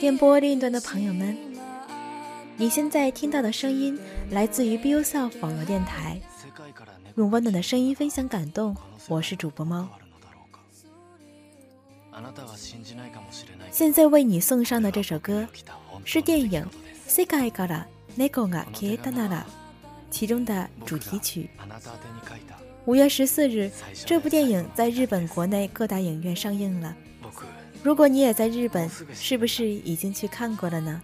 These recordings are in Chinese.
电波另一端的朋友们，你现在听到的声音来自于 B O Self 网络电台，用温暖的声音分享感动。我是主播猫，现在为你送上的这首歌是电影《世界から猫が消えたなら》其中的主题曲。五月十四日，这部电影在日本国内各大影院上映了。如果你也在日本，是不是已经去看过了呢？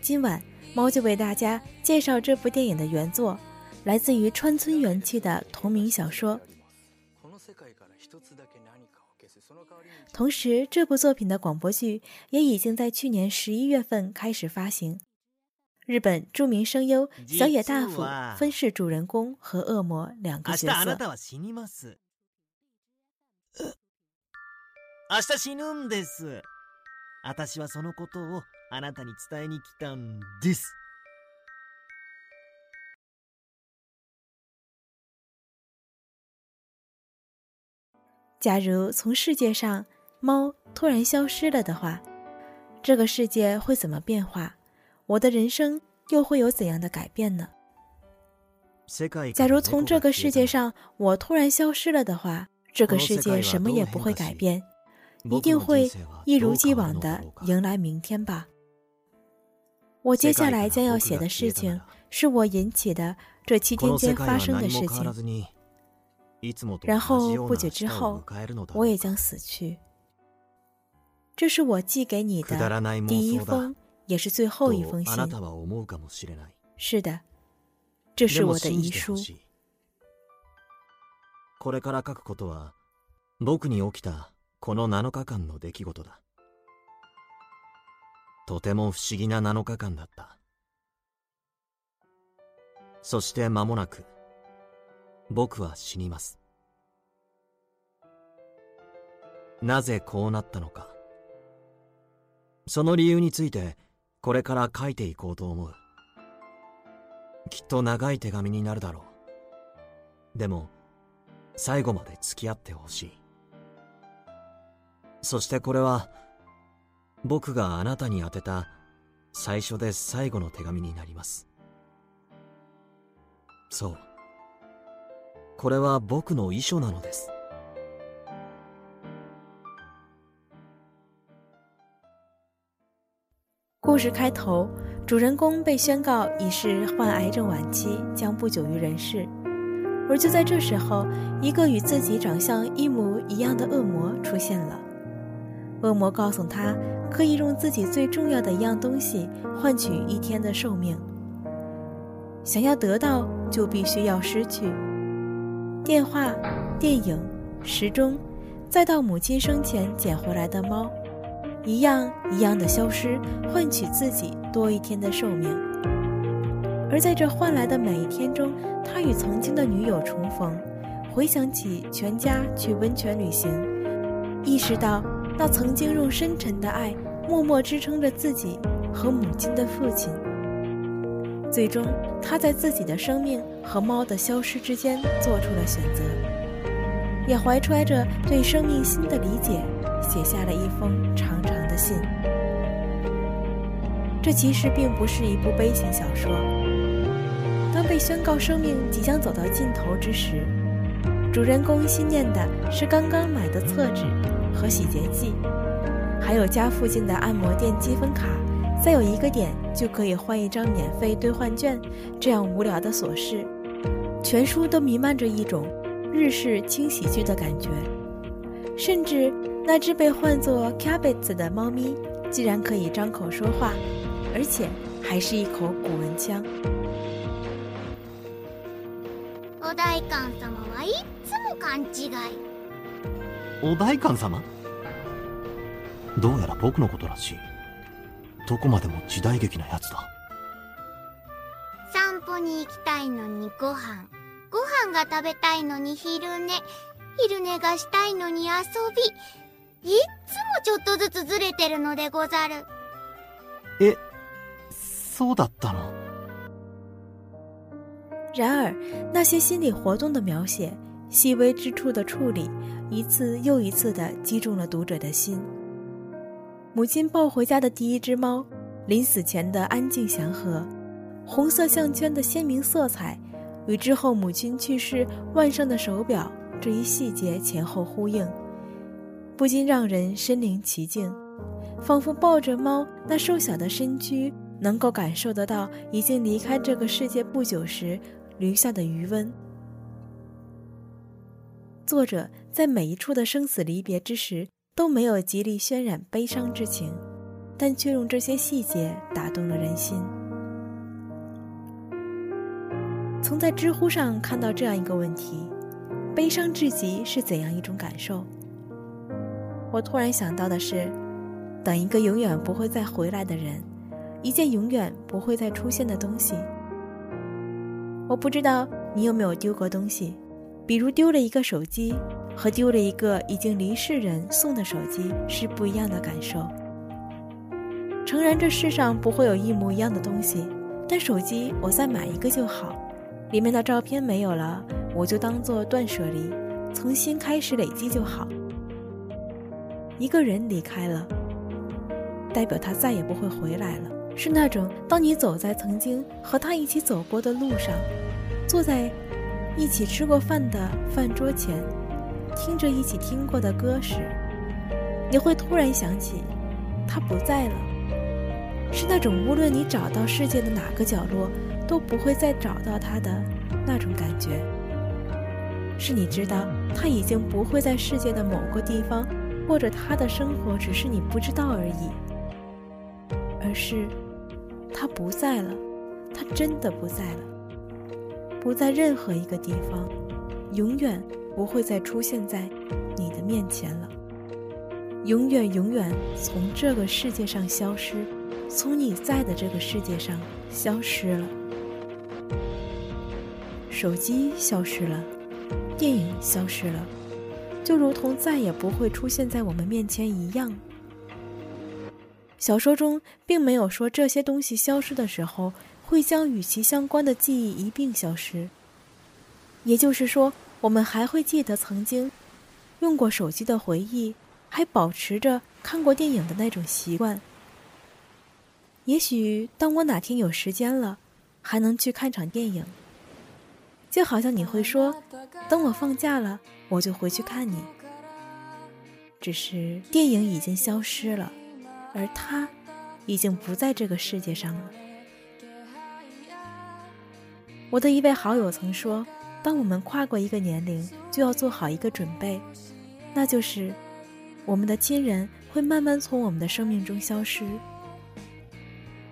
今晚猫就为大家介绍这部电影的原作，来自于川村元气的同名小说。同时，这部作品的广播剧也已经在去年十一月份开始发行。日本著名声优小野大辅分饰主人公和恶魔两个角色。明日死ぬんです。私はそのことをあなたに伝えに来たんです。假如从世界上猫突然消失了的话，这个世界会怎么变化？我的人生又会有怎样的改变呢？假如从这个世界上我突然消失了的话，这个世界什么也不会改变，一定会一如既往的迎来明天吧。我接下来将要写的事情是我引起的这七天间发生的事情。然后不久之后，我也将死去。这是我寄给你的第一封。也是最后一封信。是的，这是我的遗书。これから書くことは僕に起きたこの7日間の出来事だ。とても不思議な7日間だった。そして間もなく僕は死にます。なぜこうなったのか。その理由についてこれから書いていこうと思うきっと長い手紙になるだろうでも最後まで付き合ってほしいそしてこれは僕があなたに宛てた最初で最後の手紙になりますそうこれは僕の遺書なのです故事开头，主人公被宣告已是患癌症晚期，将不久于人世。而就在这时候，一个与自己长相一模一样的恶魔出现了。恶魔告诉他，可以用自己最重要的一样东西换取一天的寿命。想要得到，就必须要失去。电话、电影、时钟，再到母亲生前捡回来的猫。一样一样的消失，换取自己多一天的寿命。而在这换来的每一天中，他与曾经的女友重逢，回想起全家去温泉旅行，意识到那曾经用深沉的爱默默支撑着自己和母亲的父亲。最终，他在自己的生命和猫的消失之间做出了选择，也怀揣着对生命新的理解。写下了一封长长的信。这其实并不是一部悲情小说。当被宣告生命即将走到尽头之时，主人公心念的是刚刚买的厕纸和洗洁剂，还有家附近的按摩店积分卡，再有一个点就可以换一张免费兑换券。这样无聊的琐事，全书都弥漫着一种日式轻喜剧的感觉，甚至。那只被唤作 Cabbage 的猫咪，竟然可以张口说话，而且还是一口古文腔。お代官様はいつも勘違い。お代官様？どうやら僕のことらしい。どこまでも時代劇なやつだ。散歩に行きたいのにご飯、ご飯が食べたいのに昼寝、昼寝がしたいのに遊び。いつもちょっとずつずれてるのでござる。え、そうだったの。然而，那些心理活动的描写、细微之处的处理，一次又一次地击中了读者的心。母亲抱回家的第一只猫，临死前的安静祥和，红色项圈的鲜明色彩，与之后母亲去世腕上的手表这一细节前后呼应。不禁让人身临其境，仿佛抱着猫那瘦小的身躯，能够感受得到已经离开这个世界不久时留下的余温。作者在每一处的生死离别之时都没有极力渲染悲伤之情，但却用这些细节打动了人心。曾在知乎上看到这样一个问题：悲伤至极是怎样一种感受？我突然想到的是，等一个永远不会再回来的人，一件永远不会再出现的东西。我不知道你有没有丢过东西，比如丢了一个手机，和丢了一个已经离世人送的手机是不一样的感受。诚然，这世上不会有一模一样的东西，但手机我再买一个就好。里面的照片没有了，我就当做断舍离，从新开始累积就好。一个人离开了，代表他再也不会回来了。是那种当你走在曾经和他一起走过的路上，坐在一起吃过饭的饭桌前，听着一起听过的歌时，你会突然想起他不在了。是那种无论你找到世界的哪个角落，都不会再找到他的那种感觉。是你知道他已经不会在世界的某个地方。或者他的生活只是你不知道而已，而是他不在了，他真的不在了，不在任何一个地方，永远不会再出现在你的面前了，永远永远从这个世界上消失，从你在的这个世界上消失了，手机消失了，电影消失了。就如同再也不会出现在我们面前一样。小说中并没有说这些东西消失的时候会将与其相关的记忆一并消失，也就是说，我们还会记得曾经用过手机的回忆，还保持着看过电影的那种习惯。也许当我哪天有时间了，还能去看场电影。就好像你会说：“等我放假了，我就回去看你。”只是电影已经消失了，而他，已经不在这个世界上了。我的一位好友曾说：“当我们跨过一个年龄，就要做好一个准备，那就是我们的亲人会慢慢从我们的生命中消失。”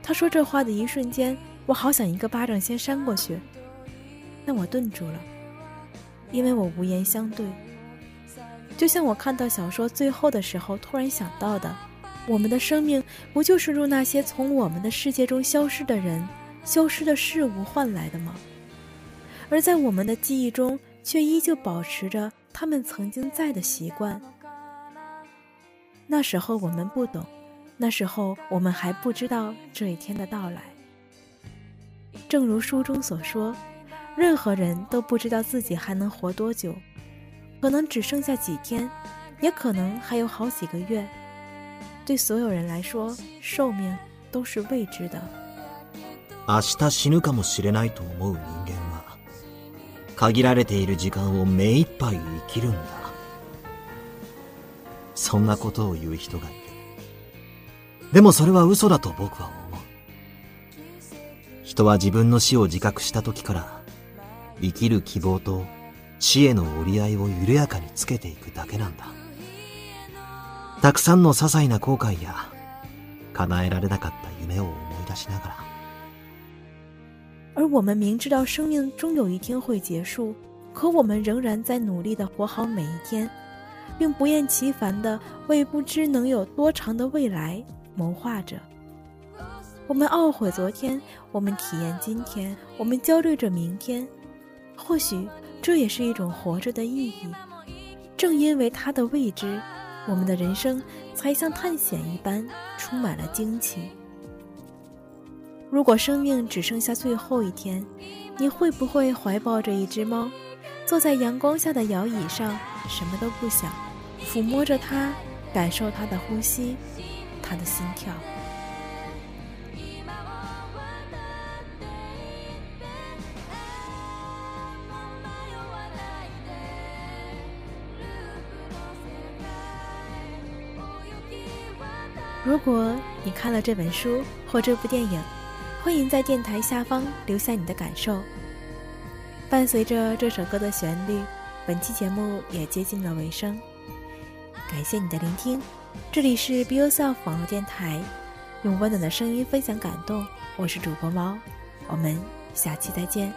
他说这话的一瞬间，我好想一个巴掌先扇过去。但我顿住了，因为我无言相对。就像我看到小说最后的时候，突然想到的：我们的生命不就是用那些从我们的世界中消失的人、消失的事物换来的吗？而在我们的记忆中，却依旧保持着他们曾经在的习惯。那时候我们不懂，那时候我们还不知道这一天的到来。正如书中所说。任何人都不知道自己还能活多久，可能只剩下几天，也可能还有好几个月。对所有人来说，寿命都是未知的。明日死ぬかもしれないと思う人間は、限られている時間を目いっぱい生きるんだ。そんなことを言う人がいる。でもそれは嘘だと僕は思う。人は自分の死を自覚した時から。生きる希望と知恵の折り合いを緩やかにつけていくだけなんだ。たくさんの些細な後悔や叶えられなかった夢を思い出しながら。而我们明知道生命终有一天会结束，可我们仍然在努力的活好每一天，并不厌其烦的为不知能有多长的未来谋划着。我们懊悔昨天，我们体验今天，我们焦虑着明天。或许这也是一种活着的意义。正因为它的未知，我们的人生才像探险一般，充满了惊奇。如果生命只剩下最后一天，你会不会怀抱着一只猫，坐在阳光下的摇椅上，什么都不想，抚摸着它，感受它的呼吸，它的心跳？如果你看了这本书或这部电影，欢迎在电台下方留下你的感受。伴随着这首歌的旋律，本期节目也接近了尾声。感谢你的聆听，这里是 b e y o u r s e l f 网络电台，用温暖的声音分享感动。我是主播猫，我们下期再见。